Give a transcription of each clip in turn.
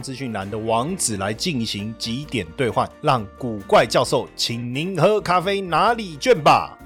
资讯栏的网址来进行几点兑换，让古怪教授请您喝咖啡拿礼券吧。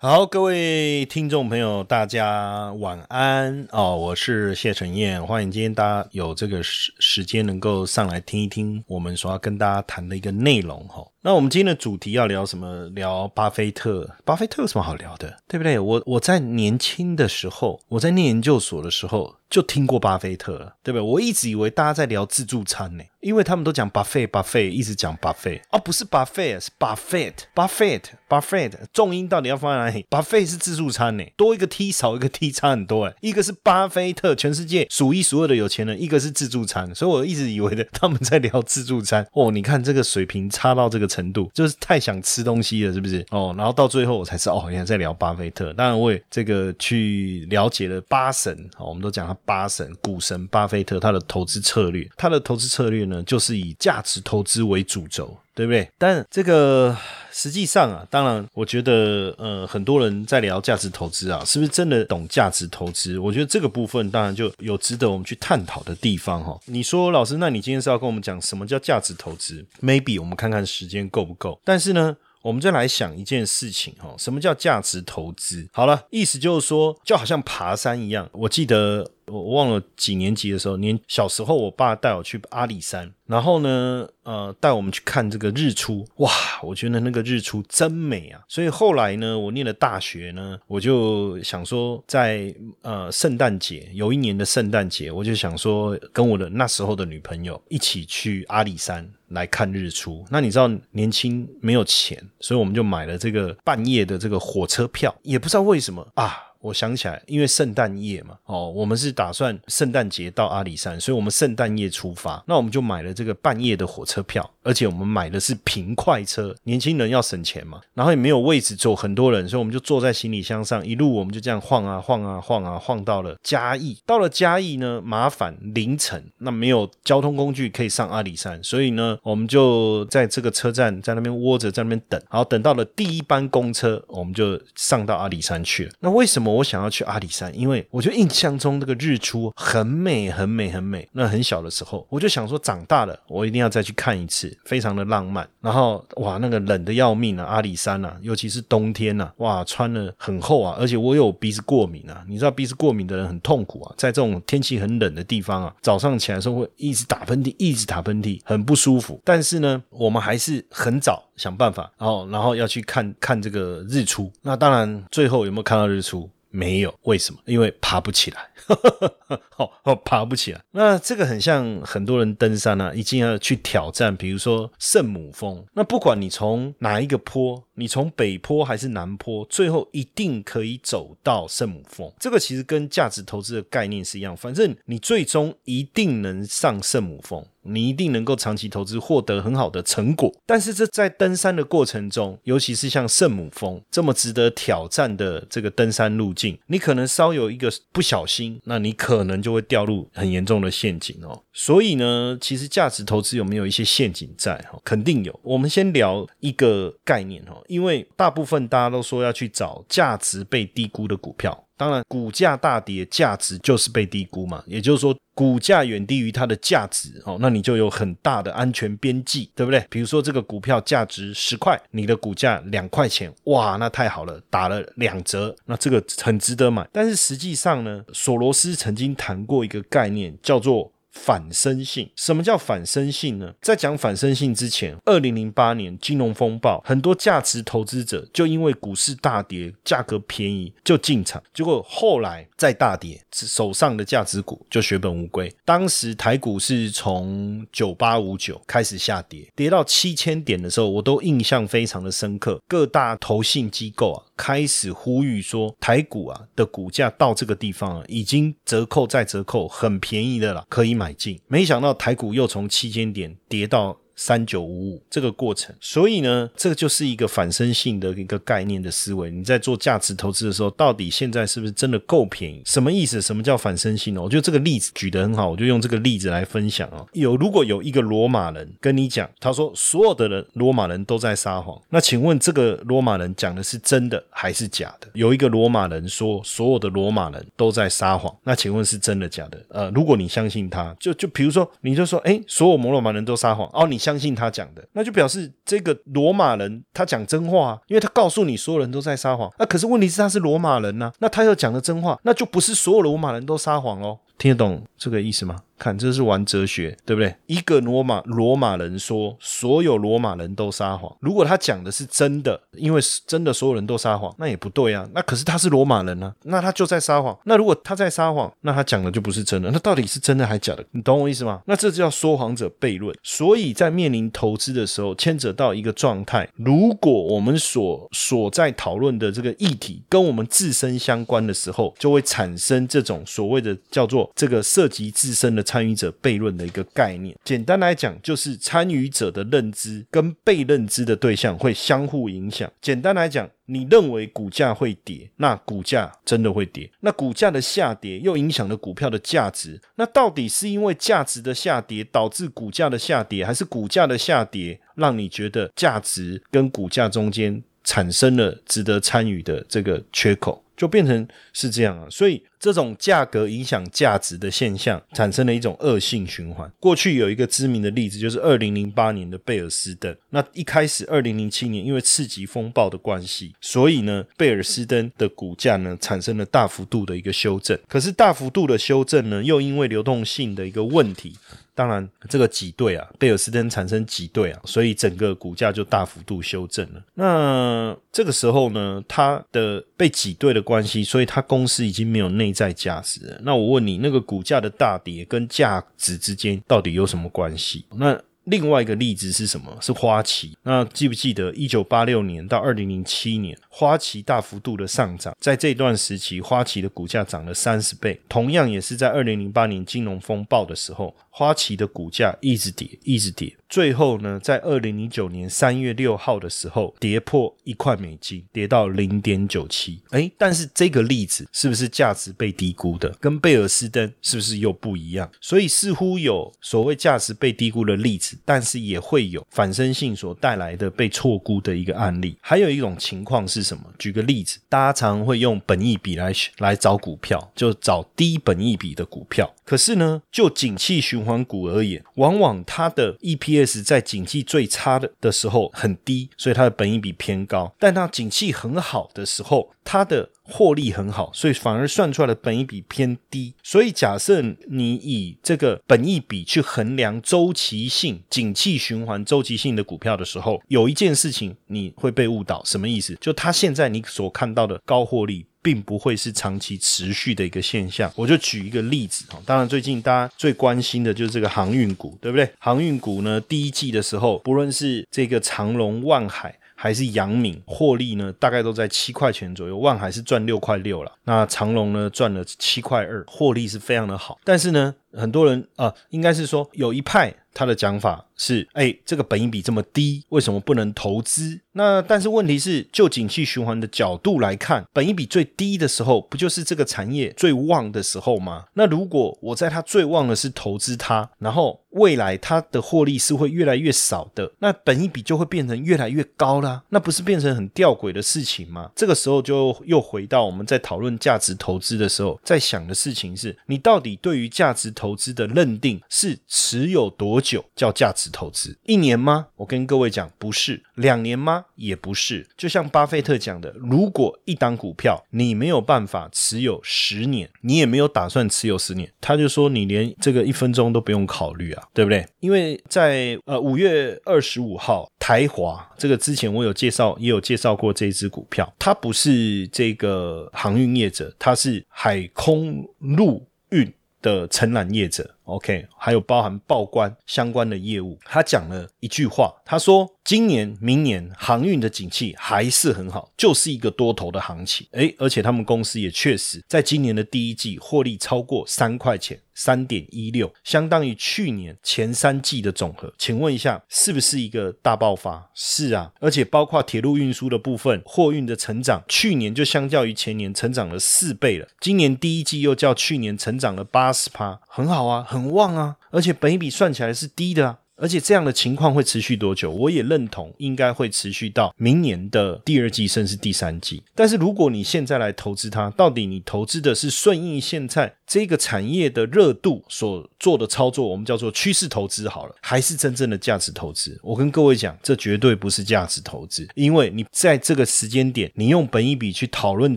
好，各位听众朋友，大家晚安哦！我是谢承彦，欢迎今天大家有这个时时间能够上来听一听我们所要跟大家谈的一个内容哈。那我们今天的主题要聊什么？聊巴菲特。巴菲特有什么好聊的？对不对？我我在年轻的时候，我在念研究所的时候就听过巴菲特了，对不对？我一直以为大家在聊自助餐呢，因为他们都讲巴菲巴菲，一直讲巴菲啊，不是 buffet，，是巴菲特，巴菲特，巴菲特，重音到底要放在哪里？巴菲是自助餐呢，多一个 T 少一个 T 差很多哎，一个是巴菲特，全世界数一数二的有钱人，一个是自助餐，所以我一直以为的他们在聊自助餐哦，你看这个水平差到这个。程度就是太想吃东西了，是不是？哦，然后到最后我才知道，哦，原来在聊巴菲特。当然，我也这个去了解了八神，哦，我们都讲他八神，股神巴菲特他的投资策略，他的投资策略呢，就是以价值投资为主轴。对不对？但这个实际上啊，当然，我觉得呃，很多人在聊价值投资啊，是不是真的懂价值投资？我觉得这个部分当然就有值得我们去探讨的地方哈。你说老师，那你今天是要跟我们讲什么叫价值投资？Maybe 我们看看时间够不够。但是呢，我们再来想一件事情哈，什么叫价值投资？好了，意思就是说，就好像爬山一样。我记得。我忘了几年级的时候，年小时候，我爸带我去阿里山，然后呢，呃，带我们去看这个日出，哇，我觉得那个日出真美啊！所以后来呢，我念了大学呢，我就想说，在呃圣诞节有一年的圣诞节，我就想说跟我的那时候的女朋友一起去阿里山来看日出。那你知道年轻没有钱，所以我们就买了这个半夜的这个火车票，也不知道为什么啊。我想起来，因为圣诞夜嘛，哦，我们是打算圣诞节到阿里山，所以我们圣诞夜出发，那我们就买了这个半夜的火车票，而且我们买的是平快车，年轻人要省钱嘛，然后也没有位置坐很多人，所以我们就坐在行李箱上，一路我们就这样晃啊晃啊晃啊晃到了嘉义，到了嘉义呢，麻烦凌晨，那没有交通工具可以上阿里山，所以呢，我们就在这个车站在那边窝着，在那边等，然后等到了第一班公车，我们就上到阿里山去了。那为什么？我想要去阿里山，因为我就印象中那个日出很美，很美，很美。那很小的时候，我就想说，长大了我一定要再去看一次，非常的浪漫。然后哇，那个冷的要命啊，阿里山啊，尤其是冬天啊，哇，穿了很厚啊，而且我有鼻子过敏啊。你知道鼻子过敏的人很痛苦啊，在这种天气很冷的地方啊，早上起来的时候会一直打喷嚏，一直打喷嚏，很不舒服。但是呢，我们还是很早想办法，然后然后要去看看这个日出。那当然，最后有没有看到日出？没有，为什么？因为爬不起来，哦哦，爬不起来。那这个很像很多人登山啊，一定要去挑战，比如说圣母峰。那不管你从哪一个坡，你从北坡还是南坡，最后一定可以走到圣母峰。这个其实跟价值投资的概念是一样，反正你最终一定能上圣母峰。你一定能够长期投资获得很好的成果，但是这在登山的过程中，尤其是像圣母峰这么值得挑战的这个登山路径，你可能稍有一个不小心，那你可能就会掉入很严重的陷阱哦。所以呢，其实价值投资有没有一些陷阱在？哈，肯定有。我们先聊一个概念哈，因为大部分大家都说要去找价值被低估的股票。当然，股价大跌，价值就是被低估嘛。也就是说，股价远低于它的价值哦，那你就有很大的安全边际，对不对？比如说，这个股票价值十块，你的股价两块钱，哇，那太好了，打了两折，那这个很值得买。但是实际上呢，索罗斯曾经谈过一个概念，叫做。反身性。什么叫反身性呢？在讲反身性之前，二零零八年金融风暴，很多价值投资者就因为股市大跌，价格便宜就进场，结果后来再大跌，手上的价值股就血本无归。当时台股是从九八五九开始下跌，跌到七千点的时候，我都印象非常的深刻。各大投信机构啊，开始呼吁说，台股啊的股价到这个地方啊，已经折扣再折扣，很便宜的了，可以买进。没想到台股又从七千点跌到。三九五五这个过程，所以呢，这个就是一个反身性的一个概念的思维。你在做价值投资的时候，到底现在是不是真的够便宜？什么意思？什么叫反身性呢？我觉得这个例子举得很好，我就用这个例子来分享哦。有如果有一个罗马人跟你讲，他说所有的人罗马人都在撒谎，那请问这个罗马人讲的是真的还是假的？有一个罗马人说所有的罗马人都在撒谎，那请问是真的假的？呃，如果你相信他，就就比如说你就说，哎，所有摩罗马人都撒谎哦，你。相信他讲的，那就表示这个罗马人他讲真话，因为他告诉你所有人都在撒谎。那可是问题是他是罗马人呐，那他要讲的真话，那就不是所有罗马人都撒谎哦。听得懂这个意思吗？看，这是玩哲学，对不对？一个罗马罗马人说，所有罗马人都撒谎。如果他讲的是真的，因为真的所有人都撒谎，那也不对啊。那可是他是罗马人呢，那他就在撒谎。那如果他在撒谎，那他讲的就不是真的。那到底是真的还是假的？你懂我意思吗？那这就叫说谎者悖论。所以在面临投资的时候，牵扯到一个状态。如果我们所所在讨论的这个议题跟我们自身相关的时候，就会产生这种所谓的叫做这个涉及自身的。参与者悖论的一个概念，简单来讲，就是参与者的认知跟被认知的对象会相互影响。简单来讲，你认为股价会跌，那股价真的会跌。那股价的下跌又影响了股票的价值。那到底是因为价值的下跌导致股价的下跌，还是股价的下跌让你觉得价值跟股价中间产生了值得参与的这个缺口？就变成是这样啊，所以这种价格影响价值的现象产生了一种恶性循环。过去有一个知名的例子，就是二零零八年的贝尔斯登。那一开始二零零七年因为次级风暴的关系，所以呢，贝尔斯登的股价呢产生了大幅度的一个修正。可是大幅度的修正呢，又因为流动性的一个问题。当然，这个挤兑啊，贝尔斯登产生挤兑啊，所以整个股价就大幅度修正了。那这个时候呢，它的被挤兑的关系，所以它公司已经没有内在价值了。那我问你，那个股价的大跌跟价值之间到底有什么关系？那另外一个例子是什么？是花旗。那记不记得一九八六年到二零零七年，花旗大幅度的上涨，在这段时期，花旗的股价涨了三十倍。同样也是在二零零八年金融风暴的时候。花旗的股价一直跌，一直跌，最后呢，在二零零九年三月六号的时候，跌破一块美金，跌到零点九七。哎，但是这个例子是不是价值被低估的？跟贝尔斯登是不是又不一样？所以似乎有所谓价值被低估的例子，但是也会有反身性所带来的被错估的一个案例。还有一种情况是什么？举个例子，大家常会用本益比来来找股票，就找低本益比的股票。可是呢，就景气循环股而言，往往它的 EPS 在景气最差的的时候很低，所以它的本益比偏高；但它景气很好的时候，它的获利很好，所以反而算出来的本益比偏低。所以假设你以这个本益比去衡量周期性、景气循环周期性的股票的时候，有一件事情你会被误导，什么意思？就它现在你所看到的高获利。并不会是长期持续的一个现象。我就举一个例子哈，当然最近大家最关心的就是这个航运股，对不对？航运股呢，第一季的时候，不论是这个长隆、万海还是阳明，获利呢大概都在七块钱左右。万海是赚六块六了，那长隆呢赚了七块二，获利是非常的好。但是呢，很多人啊，应该是说有一派他的讲法。是，哎，这个本益比这么低，为什么不能投资？那但是问题是，就景气循环的角度来看，本益比最低的时候，不就是这个产业最旺的时候吗？那如果我在它最旺的是投资它，然后未来它的获利是会越来越少的，那本益比就会变成越来越高啦。那不是变成很吊诡的事情吗？这个时候就又回到我们在讨论价值投资的时候，在想的事情是，你到底对于价值投资的认定是持有多久？久叫价值投资？一年吗？我跟各位讲，不是。两年吗？也不是。就像巴菲特讲的，如果一档股票你没有办法持有十年，你也没有打算持有十年，他就说你连这个一分钟都不用考虑啊，对不对？因为在呃五月二十五号，台华这个之前我有介绍，也有介绍过这支股票，它不是这个航运业者，它是海空陆运的承揽业者。OK，还有包含报关相关的业务，他讲了一句话，他说今年、明年航运的景气还是很好，就是一个多头的行情。诶，而且他们公司也确实在今年的第一季获利超过三块钱，三点一六，相当于去年前三季的总和。请问一下，是不是一个大爆发？是啊，而且包括铁路运输的部分，货运的成长，去年就相较于前年成长了四倍了，今年第一季又较去年成长了八十趴，很好啊，很。很旺啊，而且本一比算起来是低的啊，而且这样的情况会持续多久？我也认同，应该会持续到明年的第二季，甚至第三季。但是如果你现在来投资它，到底你投资的是顺应现在这个产业的热度所做的操作，我们叫做趋势投资好了，还是真正的价值投资？我跟各位讲，这绝对不是价值投资，因为你在这个时间点，你用本一比去讨论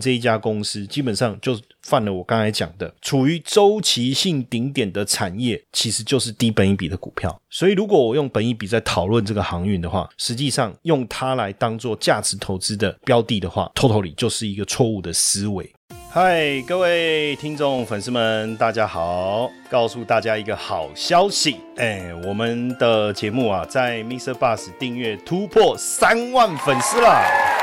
这一家公司，基本上就。犯了我刚才讲的，处于周期性顶点的产业，其实就是低本一比的股票。所以，如果我用本一比在讨论这个航运的话，实际上用它来当做价值投资的标的的话，totally 就是一个错误的思维。嗨，各位听众粉丝们，大家好！告诉大家一个好消息，哎，我们的节目啊，在 Mr. Bus 订阅突破三万粉丝了。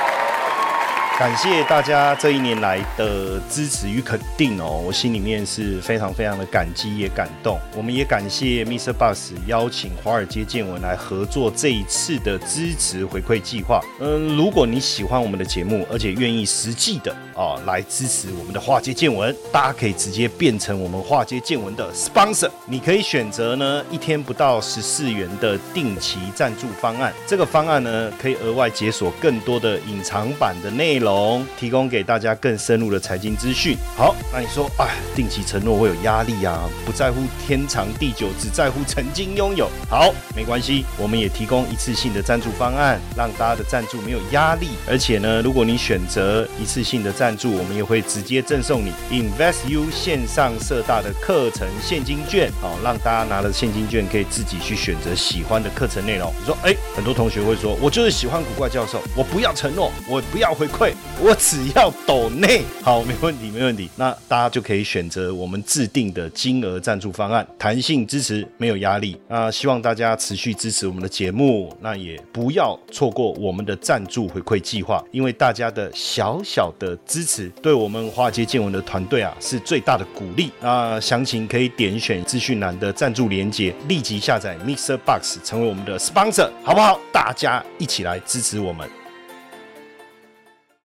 感谢大家这一年来的支持与肯定哦，我心里面是非常非常的感激也感动。我们也感谢 Mr. Bus 邀请华尔街见闻来合作这一次的支持回馈计划。嗯，如果你喜欢我们的节目，而且愿意实际的啊来支持我们的华尔街见闻，大家可以直接变成我们华尔街见闻的 sponsor。你可以选择呢一天不到十四元的定期赞助方案，这个方案呢可以额外解锁更多的隐藏版的内容。提供给大家更深入的财经资讯。好，那你说，哎，定期承诺会有压力啊？不在乎天长地久，只在乎曾经拥有。好，没关系，我们也提供一次性的赞助方案，让大家的赞助没有压力。而且呢，如果你选择一次性的赞赞助，我们也会直接赠送你 Invest U 线上社大的课程现金券，好，让大家拿了现金券可以自己去选择喜欢的课程内容。你说，哎，很多同学会说，我就是喜欢古怪教授，我不要承诺，我不要回馈。我只要抖内，好，没问题，没问题。那大家就可以选择我们制定的金额赞助方案，弹性支持，没有压力。那，希望大家持续支持我们的节目，那也不要错过我们的赞助回馈计划，因为大家的小小的支支持，对我们华尔街见闻的团队啊是最大的鼓励。那详情可以点选资讯栏的赞助连接，立即下载 Mixer Box 成为我们的 sponsor，好不好？大家一起来支持我们。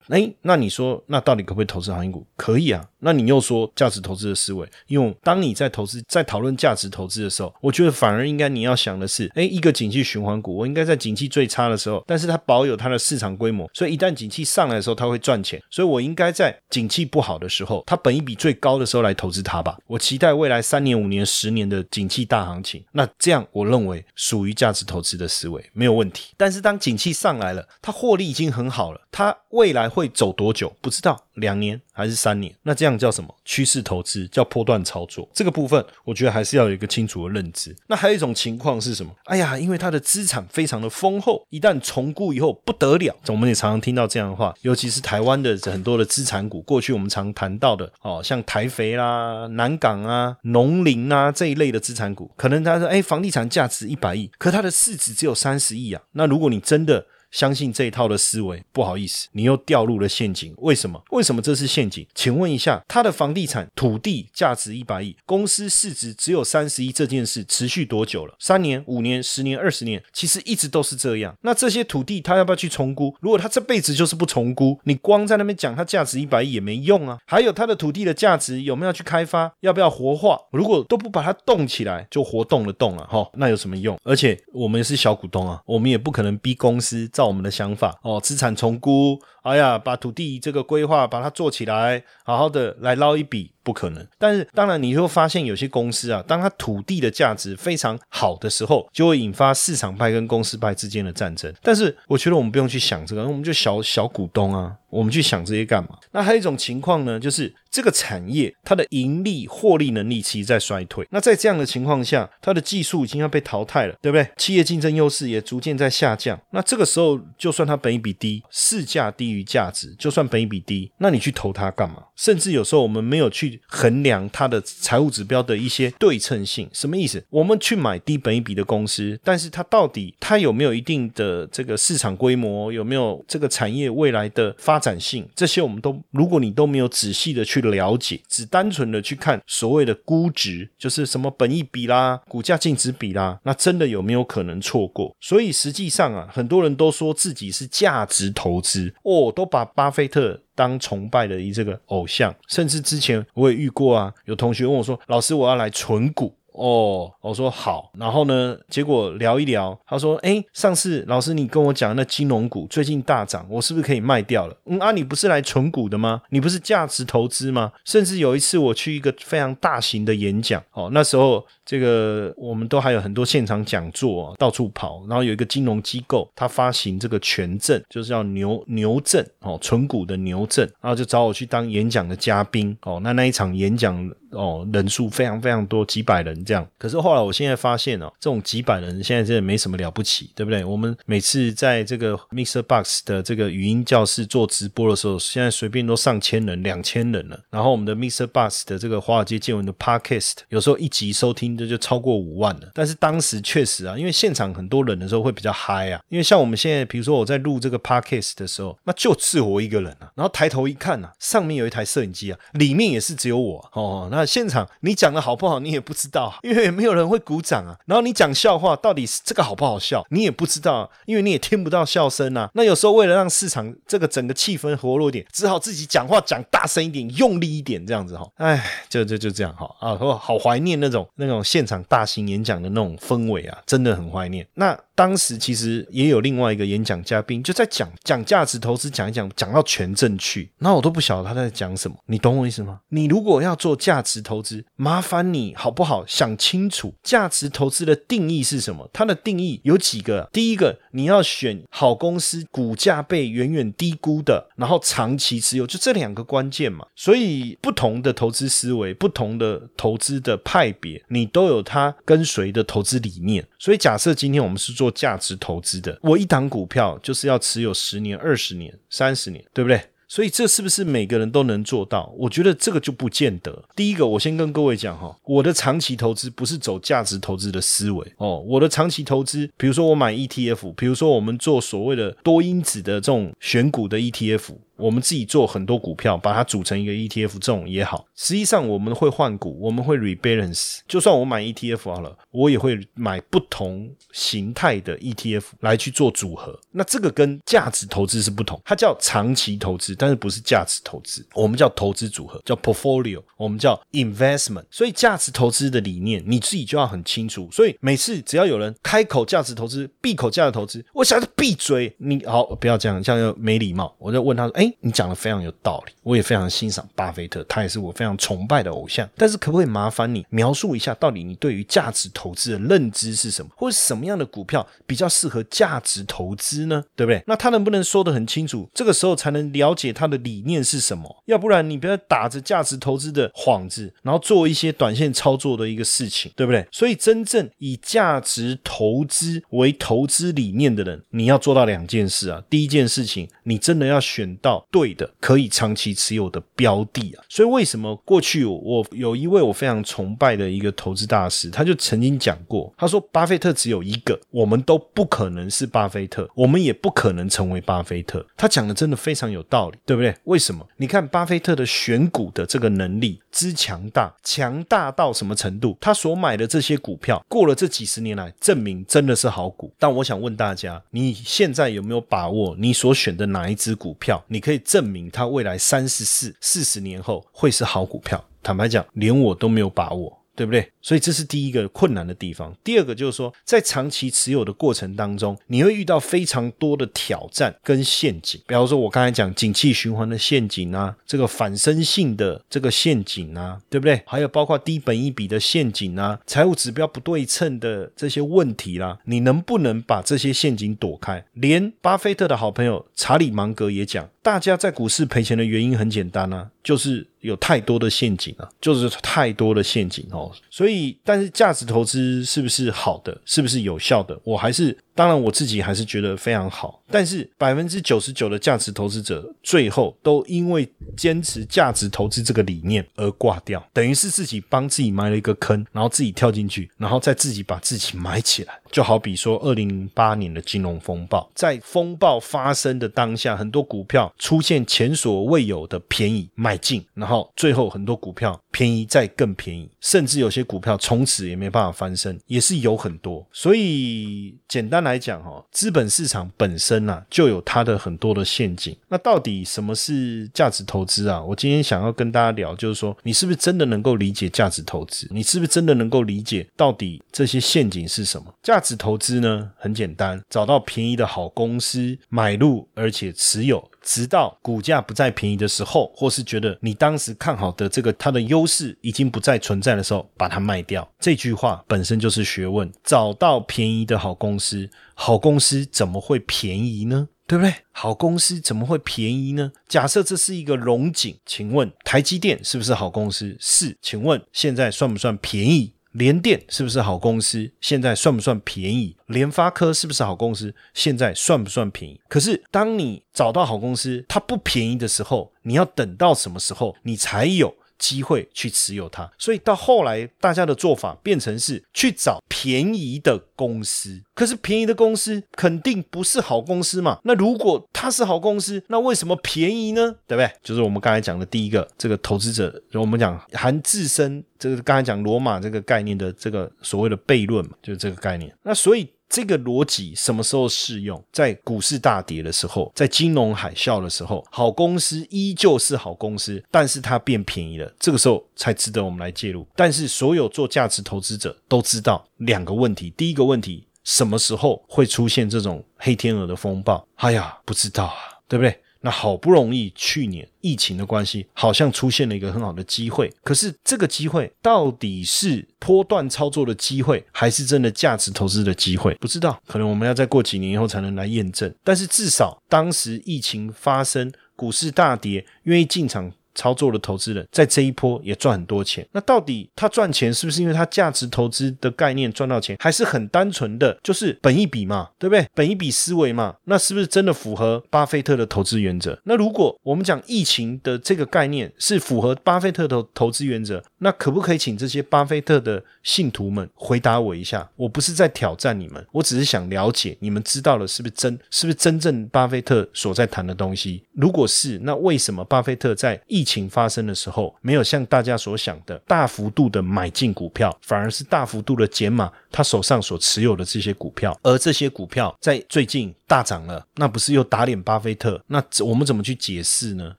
哎，那你说，那到底可不可以投资航运股？可以啊。那你又说价值投资的思维，因为当你在投资、在讨论价值投资的时候，我觉得反而应该你要想的是，哎，一个景气循环股，我应该在景气最差的时候，但是它保有它的市场规模，所以一旦景气上来的时候，它会赚钱，所以我应该在景气不好的时候，它本一比最高的时候来投资它吧。我期待未来三年、五年、十年的景气大行情，那这样我认为属于价值投资的思维没有问题。但是当景气上来了，它获利已经很好了，它未来会走多久不知道，两年还是三年？那这样叫什么？趋势投资叫波段操作。这个部分我觉得还是要有一个清楚的认知。那还有一种情况是什么？哎呀，因为它的资产非常的丰厚，一旦重估以后不得了。我们也常常听到这样的话，尤其是台湾的很多的资产股，过去我们常谈到的哦，像台肥啦、南港啊、农林啊这一类的资产股，可能他说哎，房地产价值一百亿，可它的市值只有三十亿啊。那如果你真的相信这一套的思维，不好意思，你又掉入了陷阱。为什么？为什么这是陷阱？请问一下，他的房地产土地价值一百亿，公司市值只有三十亿，这件事持续多久了？三年、五年、十年、二十年，其实一直都是这样。那这些土地他要不要去重估？如果他这辈子就是不重估，你光在那边讲它价值一百亿也没用啊。还有他的土地的价值有没有去开发？要不要活化？如果都不把它动起来，就活动了动了哈，那有什么用？而且我们是小股东啊，我们也不可能逼公司造。我们的想法。哦，资产重估，哎呀，把土地这个规划把它做起来，好好的来捞一笔，不可能。但是当然，你会发现有些公司啊，当它土地的价值非常好的时候，就会引发市场派跟公司派之间的战争。但是我觉得我们不用去想这个，我们就小小股东啊。我们去想这些干嘛？那还有一种情况呢，就是这个产业它的盈利获利能力其实在衰退。那在这样的情况下，它的技术已经要被淘汰了，对不对？企业竞争优势也逐渐在下降。那这个时候，就算它本一比低，市价低于价值，就算本一比低，那你去投它干嘛？甚至有时候我们没有去衡量它的财务指标的一些对称性，什么意思？我们去买低本一比的公司，但是它到底它有没有一定的这个市场规模？有没有这个产业未来的发展性？这些我们都，如果你都没有仔细的去了解，只单纯的去看所谓的估值，就是什么本一比啦、股价净值比啦，那真的有没有可能错过？所以实际上啊，很多人都说自己是价值投资哦，都把巴菲特。当崇拜的一这个偶像，甚至之前我也遇过啊，有同学问我说：“老师，我要来存股。”哦，我说好，然后呢，结果聊一聊，他说：“哎，上次老师你跟我讲那金融股最近大涨，我是不是可以卖掉了？”嗯啊，你不是来存股的吗？你不是价值投资吗？甚至有一次我去一个非常大型的演讲，哦，那时候这个我们都还有很多现场讲座，到处跑，然后有一个金融机构，他发行这个权证，就是叫牛牛证，哦，存股的牛证，然后就找我去当演讲的嘉宾，哦，那那一场演讲。哦，人数非常非常多，几百人这样。可是后来我现在发现哦，这种几百人现在真的没什么了不起，对不对？我们每次在这个 Mr. Box 的这个语音教室做直播的时候，现在随便都上千人、两千人了。然后我们的 Mr. Box 的这个华尔街见闻的 Podcast，有时候一集收听这就超过五万了。但是当时确实啊，因为现场很多人的时候会比较嗨啊。因为像我们现在，比如说我在录这个 Podcast 的时候，那就只我一个人啊。然后抬头一看啊，上面有一台摄影机啊，里面也是只有我哦。那现场你讲的好不好，你也不知道，因为没有人会鼓掌啊。然后你讲笑话，到底是这个好不好笑，你也不知道，因为你也听不到笑声啊。那有时候为了让市场这个整个气氛活络点，只好自己讲话讲大声一点，用力一点，这样子哈。哎，就就就这样哈啊，好怀念那种那种现场大型演讲的那种氛围啊，真的很怀念。那。当时其实也有另外一个演讲嘉宾，就在讲讲价值投资，讲一讲，讲到全证去，那我都不晓得他在讲什么。你懂我意思吗？你如果要做价值投资，麻烦你好不好想清楚价值投资的定义是什么？它的定义有几个？第一个，你要选好公司，股价被远远低估的，然后长期持有，就这两个关键嘛。所以不同的投资思维，不同的投资的派别，你都有它跟随的投资理念。所以假设今天我们是做。做价值投资的，我一档股票就是要持有十年、二十年、三十年，对不对？所以这是不是每个人都能做到？我觉得这个就不见得。第一个，我先跟各位讲哈，我的长期投资不是走价值投资的思维哦。我的长期投资，比如说我买 ETF，比如说我们做所谓的多因子的这种选股的 ETF。我们自己做很多股票，把它组成一个 ETF，这种也好。实际上我们会换股，我们会 rebalance。就算我买 ETF 好了，我也会买不同形态的 ETF 来去做组合。那这个跟价值投资是不同，它叫长期投资，但是不是价值投资。我们叫投资组合，叫 portfolio，我们叫 investment。所以价值投资的理念，你自己就要很清楚。所以每次只要有人开口价值投资，闭口价值投资，我想要闭嘴。你好，不要这样，这样又没礼貌。我就问他说：“哎。”你讲的非常有道理，我也非常欣赏巴菲特，他也是我非常崇拜的偶像。但是可不可以麻烦你描述一下，到底你对于价值投资的认知是什么，或者什么样的股票比较适合价值投资呢？对不对？那他能不能说得很清楚？这个时候才能了解他的理念是什么。要不然你不要打着价值投资的幌子，然后做一些短线操作的一个事情，对不对？所以真正以价值投资为投资理念的人，你要做到两件事啊。第一件事情，你真的要选到。对的，可以长期持有的标的啊，所以为什么过去我有一位我非常崇拜的一个投资大师，他就曾经讲过，他说巴菲特只有一个，我们都不可能是巴菲特，我们也不可能成为巴菲特。他讲的真的非常有道理，对不对？为什么？你看巴菲特的选股的这个能力之强大，强大到什么程度？他所买的这些股票，过了这几十年来，证明真的是好股。但我想问大家，你现在有没有把握？你所选的哪一只股票，你可以？证明它未来三十四四十年后会是好股票。坦白讲，连我都没有把握。对不对？所以这是第一个困难的地方。第二个就是说，在长期持有的过程当中，你会遇到非常多的挑战跟陷阱。比方说，我刚才讲景气循环的陷阱啊，这个反身性的这个陷阱啊，对不对？还有包括低本一笔的陷阱啊，财务指标不对称的这些问题啦，你能不能把这些陷阱躲开？连巴菲特的好朋友查理芒格也讲，大家在股市赔钱的原因很简单啊，就是有太多的陷阱啊，就是太多的陷阱哦。所以，但是价值投资是不是好的？是不是有效的？我还是。当然，我自己还是觉得非常好，但是百分之九十九的价值投资者最后都因为坚持价值投资这个理念而挂掉，等于是自己帮自己埋了一个坑，然后自己跳进去，然后再自己把自己埋起来。就好比说，二零零八年的金融风暴，在风暴发生的当下，很多股票出现前所未有的便宜买进，然后最后很多股票便宜再更便宜，甚至有些股票从此也没办法翻身，也是有很多。所以简单。来讲哈，资本市场本身呐就有它的很多的陷阱。那到底什么是价值投资啊？我今天想要跟大家聊，就是说你是不是真的能够理解价值投资？你是不是真的能够理解到底这些陷阱是什么？价值投资呢，很简单，找到便宜的好公司买入，而且持有。直到股价不再便宜的时候，或是觉得你当时看好的这个它的优势已经不再存在的时候，把它卖掉。这句话本身就是学问。找到便宜的好公司，好公司怎么会便宜呢？对不对？好公司怎么会便宜呢？假设这是一个龙井，请问台积电是不是好公司？是，请问现在算不算便宜？联电是不是好公司？现在算不算便宜？联发科是不是好公司？现在算不算便宜？可是当你找到好公司，它不便宜的时候，你要等到什么时候，你才有？机会去持有它，所以到后来大家的做法变成是去找便宜的公司。可是便宜的公司肯定不是好公司嘛？那如果它是好公司，那为什么便宜呢？对不对？就是我们刚才讲的第一个，这个投资者，我们讲含自身这个刚才讲罗马这个概念的这个所谓的悖论嘛，就是这个概念。那所以。这个逻辑什么时候适用？在股市大跌的时候，在金融海啸的时候，好公司依旧是好公司，但是它变便宜了，这个时候才值得我们来介入。但是所有做价值投资者都知道两个问题：第一个问题，什么时候会出现这种黑天鹅的风暴？哎呀，不知道啊，对不对？那好不容易，去年疫情的关系，好像出现了一个很好的机会。可是这个机会到底是波段操作的机会，还是真的价值投资的机会？不知道，可能我们要再过几年以后才能来验证。但是至少当时疫情发生，股市大跌，愿意进场。操作的投资人在这一波也赚很多钱，那到底他赚钱是不是因为他价值投资的概念赚到钱，还是很单纯的就是本一笔嘛，对不对？本一笔思维嘛，那是不是真的符合巴菲特的投资原则？那如果我们讲疫情的这个概念是符合巴菲特的投资原则，那可不可以请这些巴菲特的信徒们回答我一下？我不是在挑战你们，我只是想了解你们知道了是不是真，是不是真正巴菲特所在谈的东西？如果是，那为什么巴菲特在疫疫情发生的时候，没有像大家所想的大幅度的买进股票，反而是大幅度的减码他手上所持有的这些股票，而这些股票在最近大涨了，那不是又打脸巴菲特？那我们怎么去解释呢？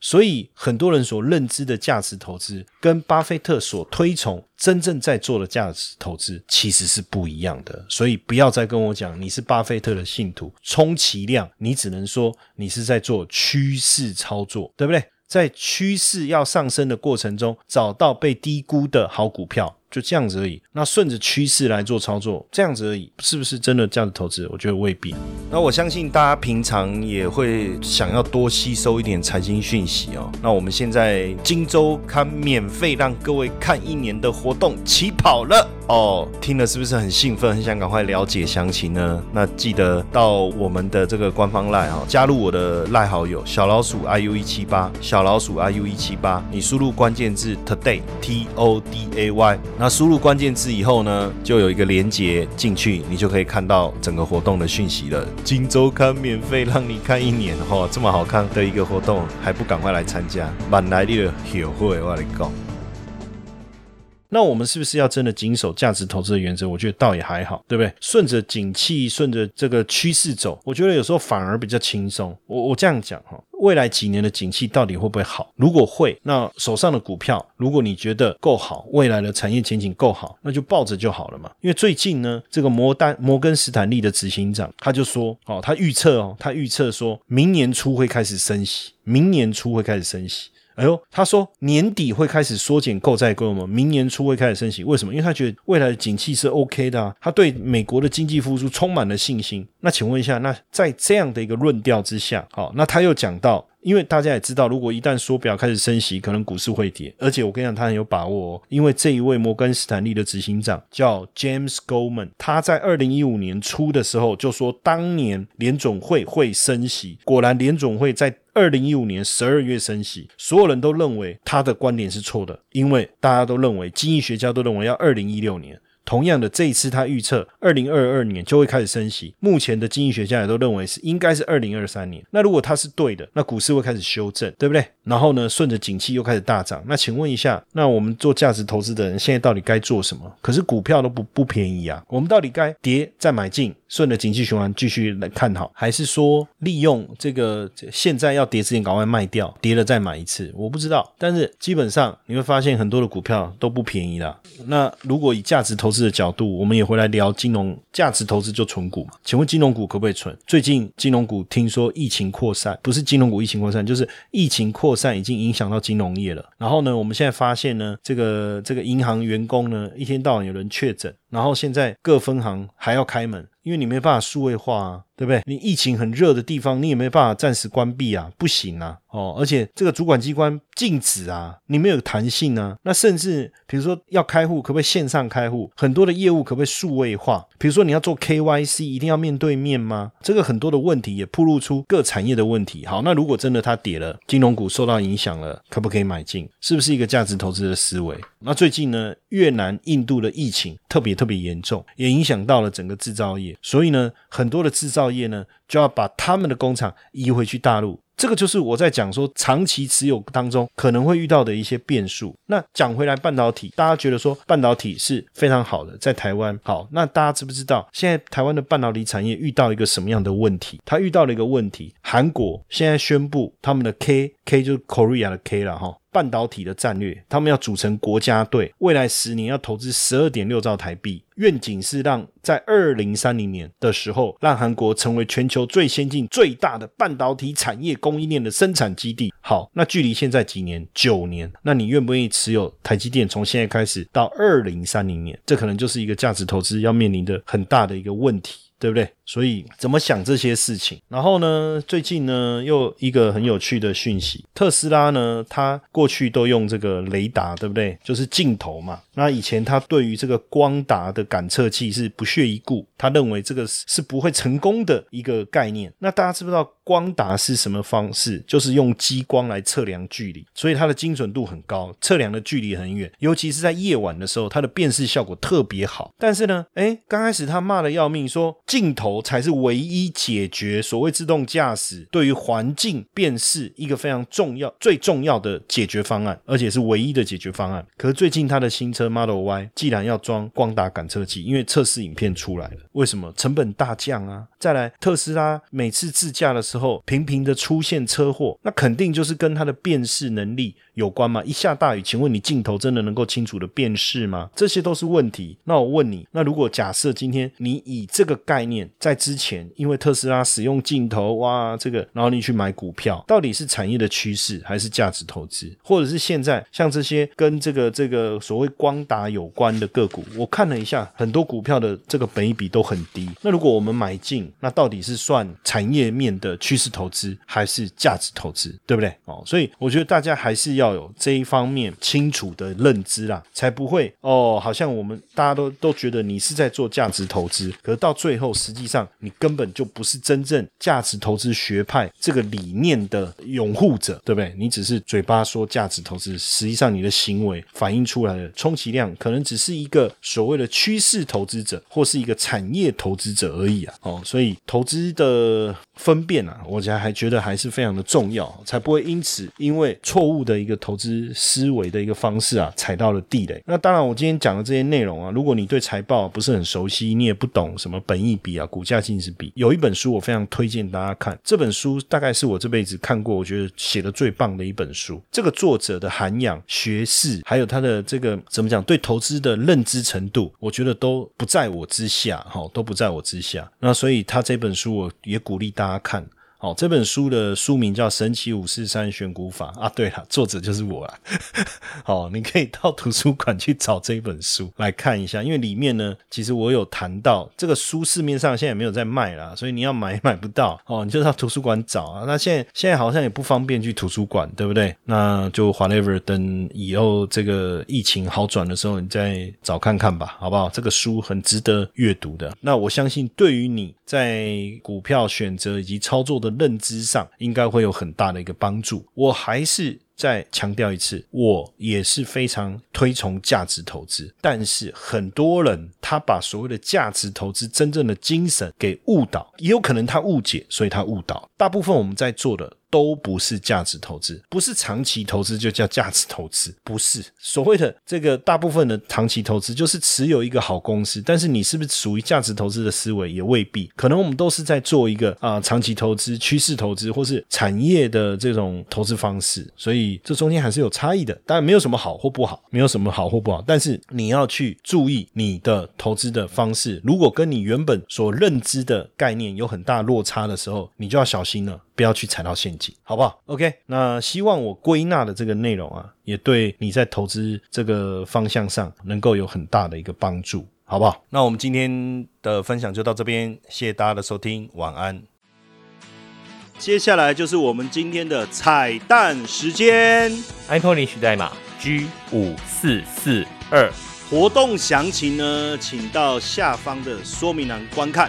所以很多人所认知的价值投资，跟巴菲特所推崇。真正在做的价值投资其实是不一样的，所以不要再跟我讲你是巴菲特的信徒，充其量你只能说你是在做趋势操作，对不对？在趋势要上升的过程中，找到被低估的好股票。就这样子而已。那顺着趋势来做操作，这样子而已，是不是真的这样子投资？我觉得未必。那我相信大家平常也会想要多吸收一点财经讯息哦。那我们现在荆州刊免费让各位看一年的活动起跑了哦，听了是不是很兴奋，很想赶快了解详情呢？那记得到我们的这个官方赖哈，加入我的赖好友小老鼠 iu 一七八，小老鼠 iu 一七八，你输入关键字 today t o d a y。那输入关键字以后呢，就有一个连接进去，你就可以看到整个活动的讯息了。金周刊免费让你看一年，哈，这么好看的一个活动，还不赶快来参加？满来的 友会，我来讲。那我们是不是要真的谨守价值投资的原则？我觉得倒也还好，对不对？顺着景气，顺着这个趋势走，我觉得有时候反而比较轻松。我我这样讲哈。未来几年的景气到底会不会好？如果会，那手上的股票，如果你觉得够好，未来的产业前景够好，那就抱着就好了嘛。因为最近呢，这个摩丹摩根斯坦利的执行长他就说，哦，他预测哦，他预测说明年初会开始升息，明年初会开始升息。哎呦，他说年底会开始缩减购债规模，明年初会开始升息。为什么？因为他觉得未来的景气是 OK 的啊，他对美国的经济复苏充满了信心。那请问一下，那在这样的一个论调之下，好，那他又讲到。因为大家也知道，如果一旦缩表开始升息，可能股市会跌。而且我跟你讲，他很有把握，哦，因为这一位摩根斯坦利的执行长叫 James Goldman，他在二零一五年初的时候就说，当年联总会会升息。果然，联总会在二零一五年十二月升息，所有人都认为他的观点是错的，因为大家都认为，经济学家都认为要二零一六年。同样的，这一次他预测二零二二年就会开始升息。目前的经济学家也都认为是应该是二零二三年。那如果他是对的，那股市会开始修正，对不对？然后呢，顺着景气又开始大涨。那请问一下，那我们做价值投资的人现在到底该做什么？可是股票都不不便宜啊，我们到底该跌再买进？顺着景气循环继续来看好，还是说利用这个现在要跌之前赶快卖掉，跌了再买一次？我不知道。但是基本上你会发现很多的股票都不便宜啦。那如果以价值投的角度，我们也回来聊金融价值投资就存股嘛？请问金融股可不可以存？最近金融股听说疫情扩散，不是金融股疫情扩散，就是疫情扩散已经影响到金融业了。然后呢，我们现在发现呢，这个这个银行员工呢，一天到晚有人确诊。然后现在各分行还要开门，因为你没办法数位化啊，对不对？你疫情很热的地方，你也没办法暂时关闭啊，不行啊，哦，而且这个主管机关禁止啊，你没有弹性啊。那甚至比如说要开户，可不可以线上开户？很多的业务可不可以数位化？比如说你要做 KYC，一定要面对面吗？这个很多的问题也暴露出各产业的问题。好，那如果真的它跌了，金融股受到影响了，可不可以买进？是不是一个价值投资的思维？那最近呢，越南、印度的疫情特别特。特别严重，也影响到了整个制造业，所以呢，很多的制造业呢就要把他们的工厂移回去大陆。这个就是我在讲说长期持有当中可能会遇到的一些变数。那讲回来，半导体，大家觉得说半导体是非常好的，在台湾好，那大家知不知道现在台湾的半导体产业遇到一个什么样的问题？它遇到了一个问题，韩国现在宣布他们的 K K 就是 Korea 的 K 了哈。半导体的战略，他们要组成国家队，未来十年要投资十二点六兆台币，愿景是让在二零三零年的时候，让韩国成为全球最先进、最大的半导体产业供应链的生产基地。好，那距离现在几年？九年。那你愿不愿意持有台积电？从现在开始到二零三零年，这可能就是一个价值投资要面临的很大的一个问题。对不对？所以怎么想这些事情？然后呢，最近呢又一个很有趣的讯息，特斯拉呢，它过去都用这个雷达，对不对？就是镜头嘛。那以前他对于这个光达的感测器是不屑一顾，他认为这个是不会成功的一个概念。那大家知不知道光达是什么方式？就是用激光来测量距离，所以它的精准度很高，测量的距离很远，尤其是在夜晚的时候，它的辨识效果特别好。但是呢，哎，刚开始他骂的要命，说。镜头才是唯一解决所谓自动驾驶对于环境辨识一个非常重要、最重要的解决方案，而且是唯一的解决方案。可是最近他的新车 Model Y 既然要装光达感测器，因为测试影片出来了，为什么成本大降啊？再来，特斯拉每次自驾的时候频频的出现车祸，那肯定就是跟它的辨识能力。有关吗？一下大雨，请问你镜头真的能够清楚的辨识吗？这些都是问题。那我问你，那如果假设今天你以这个概念在之前，因为特斯拉使用镜头，哇，这个，然后你去买股票，到底是产业的趋势还是价值投资？或者是现在像这些跟这个这个所谓光达有关的个股，我看了一下，很多股票的这个本益比都很低。那如果我们买进，那到底是算产业面的趋势投资还是价值投资？对不对？哦，所以我觉得大家还是要。有这一方面清楚的认知啦，才不会哦，好像我们大家都都觉得你是在做价值投资，可是到最后实际上。你根本就不是真正价值投资学派这个理念的拥护者，对不对？你只是嘴巴说价值投资，实际上你的行为反映出来的充其量可能只是一个所谓的趋势投资者，或是一个产业投资者而已啊！哦，所以投资的分辨啊，我觉还觉得还是非常的重要，才不会因此因为错误的一个投资思维的一个方式啊，踩到了地雷。那当然，我今天讲的这些内容啊，如果你对财报不是很熟悉，你也不懂什么本益比啊、股价净值比，有一本书我非常推荐大家看。这本书大概是我这辈子看过，我觉得写的最棒的一本书。这个作者的涵养、学识，还有他的这个怎么讲，对投资的认知程度，我觉得都不在我之下，哈，都不在我之下。那所以他这本书，我也鼓励大家看。哦，这本书的书名叫《神奇五四三选股法》啊，对了，作者就是我啦。好，你可以到图书馆去找这本书来看一下，因为里面呢，其实我有谈到这个书市面上现在也没有在卖啦，所以你要买也买不到哦，你就到图书馆找啊。那现在现在好像也不方便去图书馆，对不对？那就 whatever，等以后这个疫情好转的时候，你再找看看吧，好不好？这个书很值得阅读的。那我相信，对于你在股票选择以及操作的。认知上应该会有很大的一个帮助。我还是再强调一次，我也是非常推崇价值投资。但是很多人他把所谓的价值投资真正的精神给误导，也有可能他误解，所以他误导。大部分我们在做的。都不是价值投资，不是长期投资就叫价值投资，不是所谓的这个大部分的长期投资就是持有一个好公司，但是你是不是属于价值投资的思维也未必，可能我们都是在做一个啊长期投资、趋势投资或是产业的这种投资方式，所以这中间还是有差异的。当然没有什么好或不好，没有什么好或不好，但是你要去注意你的投资的方式，如果跟你原本所认知的概念有很大落差的时候，你就要小心了。不要去踩到陷阱，好不好？OK，那希望我归纳的这个内容啊，也对你在投资这个方向上能够有很大的一个帮助，好不好？那我们今天的分享就到这边，谢谢大家的收听，晚安。接下来就是我们今天的彩蛋时间，iPhone 领取代码 G 五四四二，活动详情呢，请到下方的说明栏观看。